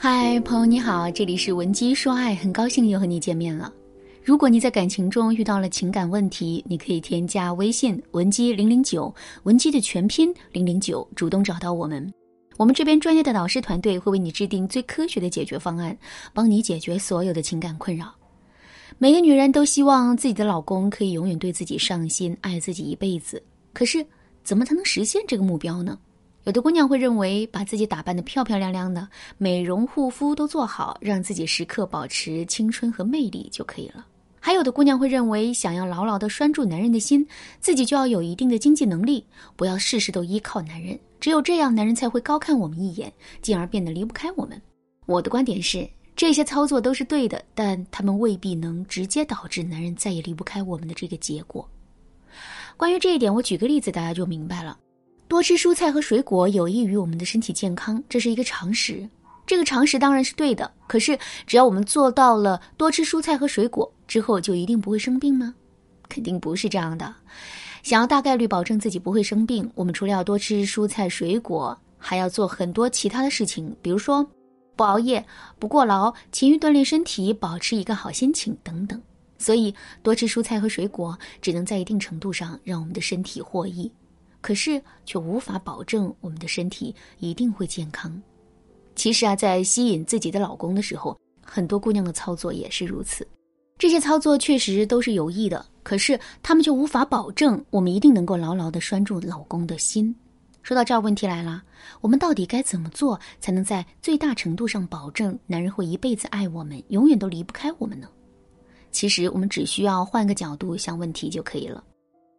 嗨，朋友你好，这里是文姬说爱，很高兴又和你见面了。如果你在感情中遇到了情感问题，你可以添加微信文姬零零九，文姬的全拼零零九，主动找到我们。我们这边专业的导师团队会为你制定最科学的解决方案，帮你解决所有的情感困扰。每个女人都希望自己的老公可以永远对自己上心，爱自己一辈子。可是，怎么才能实现这个目标呢？有的姑娘会认为，把自己打扮得漂漂亮亮的，美容护肤都做好，让自己时刻保持青春和魅力就可以了。还有的姑娘会认为，想要牢牢地拴住男人的心，自己就要有一定的经济能力，不要事事都依靠男人，只有这样，男人才会高看我们一眼，进而变得离不开我们。我的观点是，这些操作都是对的，但他们未必能直接导致男人再也离不开我们的这个结果。关于这一点，我举个例子，大家就明白了。多吃蔬菜和水果有益于我们的身体健康，这是一个常识。这个常识当然是对的。可是，只要我们做到了多吃蔬菜和水果之后，就一定不会生病吗？肯定不是这样的。想要大概率保证自己不会生病，我们除了要多吃蔬菜水果，还要做很多其他的事情，比如说不熬夜、不过劳、勤于锻炼身体、保持一个好心情等等。所以，多吃蔬菜和水果只能在一定程度上让我们的身体获益。可是却无法保证我们的身体一定会健康。其实啊，在吸引自己的老公的时候，很多姑娘的操作也是如此。这些操作确实都是有益的，可是他们却无法保证我们一定能够牢牢的拴住老公的心。说到这儿，问题来了：我们到底该怎么做才能在最大程度上保证男人会一辈子爱我们，永远都离不开我们呢？其实我们只需要换个角度想问题就可以了。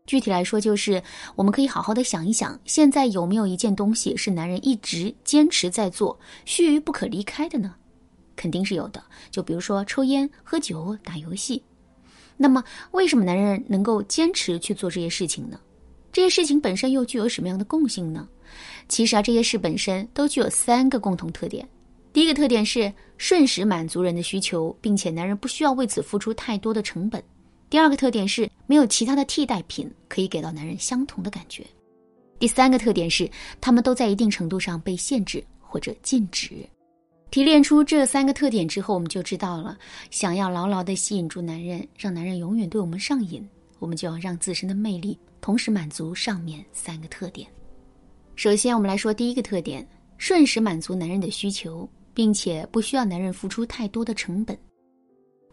具体来说，就是我们可以好好的想一想，现在有没有一件东西是男人一直坚持在做、须臾不可离开的呢？肯定是有的。就比如说抽烟、喝酒、打游戏。那么，为什么男人能够坚持去做这些事情呢？这些事情本身又具有什么样的共性呢？其实啊，这些事本身都具有三个共同特点。第一个特点是瞬时满足人的需求，并且男人不需要为此付出太多的成本。第二个特点是没有其他的替代品可以给到男人相同的感觉。第三个特点是他们都在一定程度上被限制或者禁止。提炼出这三个特点之后，我们就知道了，想要牢牢的吸引住男人，让男人永远对我们上瘾，我们就要让自身的魅力同时满足上面三个特点。首先，我们来说第一个特点：瞬时满足男人的需求，并且不需要男人付出太多的成本。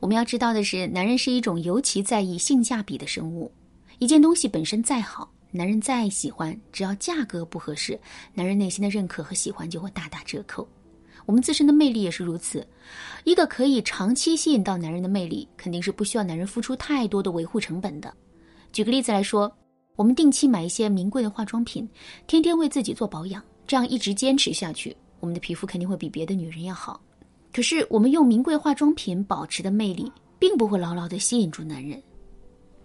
我们要知道的是，男人是一种尤其在意性价比的生物。一件东西本身再好，男人再喜欢，只要价格不合适，男人内心的认可和喜欢就会大打折扣。我们自身的魅力也是如此。一个可以长期吸引到男人的魅力，肯定是不需要男人付出太多的维护成本的。举个例子来说，我们定期买一些名贵的化妆品，天天为自己做保养，这样一直坚持下去，我们的皮肤肯定会比别的女人要好。可是，我们用名贵化妆品保持的魅力，并不会牢牢的吸引住男人，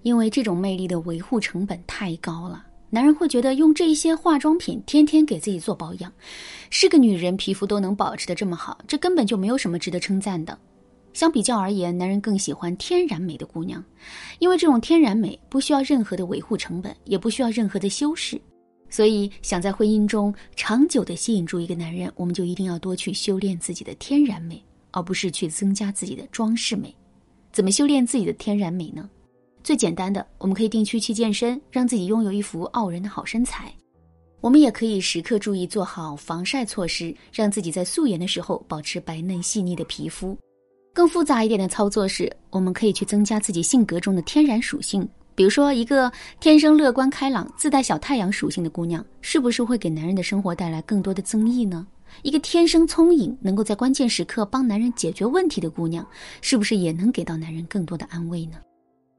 因为这种魅力的维护成本太高了。男人会觉得用这一些化妆品天天给自己做保养，是个女人皮肤都能保持的这么好，这根本就没有什么值得称赞的。相比较而言，男人更喜欢天然美的姑娘，因为这种天然美不需要任何的维护成本，也不需要任何的修饰。所以，想在婚姻中长久的吸引住一个男人，我们就一定要多去修炼自己的天然美，而不是去增加自己的装饰美。怎么修炼自己的天然美呢？最简单的，我们可以定期去健身，让自己拥有一副傲人的好身材。我们也可以时刻注意做好防晒措施，让自己在素颜的时候保持白嫩细腻的皮肤。更复杂一点的操作是，我们可以去增加自己性格中的天然属性。比如说，一个天生乐观开朗、自带小太阳属性的姑娘，是不是会给男人的生活带来更多的增益呢？一个天生聪颖、能够在关键时刻帮男人解决问题的姑娘，是不是也能给到男人更多的安慰呢？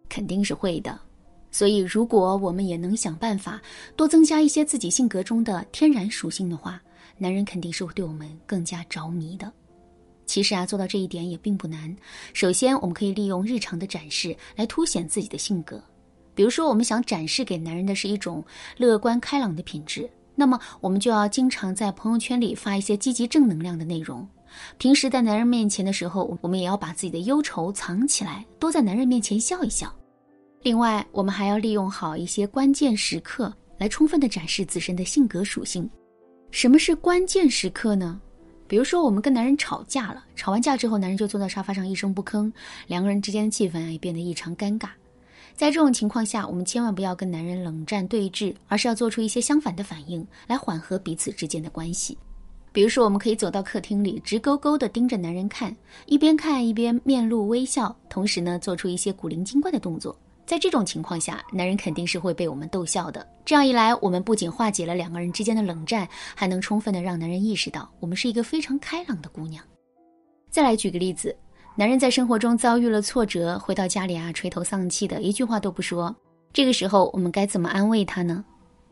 肯定是会的。所以，如果我们也能想办法多增加一些自己性格中的天然属性的话，男人肯定是会对我们更加着迷的。其实啊，做到这一点也并不难。首先，我们可以利用日常的展示来凸显自己的性格。比如说，我们想展示给男人的是一种乐观开朗的品质，那么我们就要经常在朋友圈里发一些积极正能量的内容。平时在男人面前的时候，我们也要把自己的忧愁藏起来，多在男人面前笑一笑。另外，我们还要利用好一些关键时刻来充分的展示自身的性格属性。什么是关键时刻呢？比如说，我们跟男人吵架了，吵完架之后，男人就坐在沙发上一声不吭，两个人之间的气氛啊也变得异常尴尬。在这种情况下，我们千万不要跟男人冷战对峙，而是要做出一些相反的反应，来缓和彼此之间的关系。比如说，我们可以走到客厅里，直勾勾地盯着男人看，一边看一边面露微笑，同时呢，做出一些古灵精怪的动作。在这种情况下，男人肯定是会被我们逗笑的。这样一来，我们不仅化解了两个人之间的冷战，还能充分的让男人意识到我们是一个非常开朗的姑娘。再来举个例子，男人在生活中遭遇了挫折，回到家里啊，垂头丧气的，一句话都不说。这个时候，我们该怎么安慰他呢？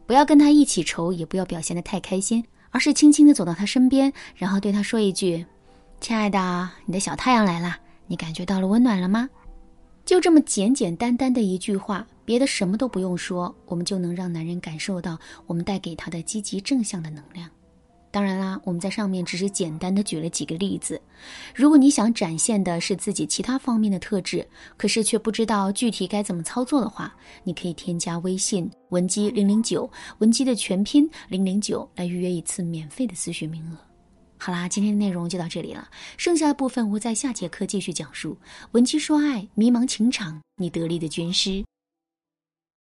不要跟他一起愁，也不要表现得太开心。而是轻轻地走到他身边，然后对他说一句：“亲爱的，你的小太阳来了，你感觉到了温暖了吗？”就这么简简单单的一句话，别的什么都不用说，我们就能让男人感受到我们带给他的积极正向的能量。当然啦，我们在上面只是简单的举了几个例子。如果你想展现的是自己其他方面的特质，可是却不知道具体该怎么操作的话，你可以添加微信文姬零零九，文姬的全拼零零九，来预约一次免费的咨询名额。好啦，今天的内容就到这里了，剩下的部分我在下节课继续讲述。文姬说爱，迷茫情场，你得力的军师。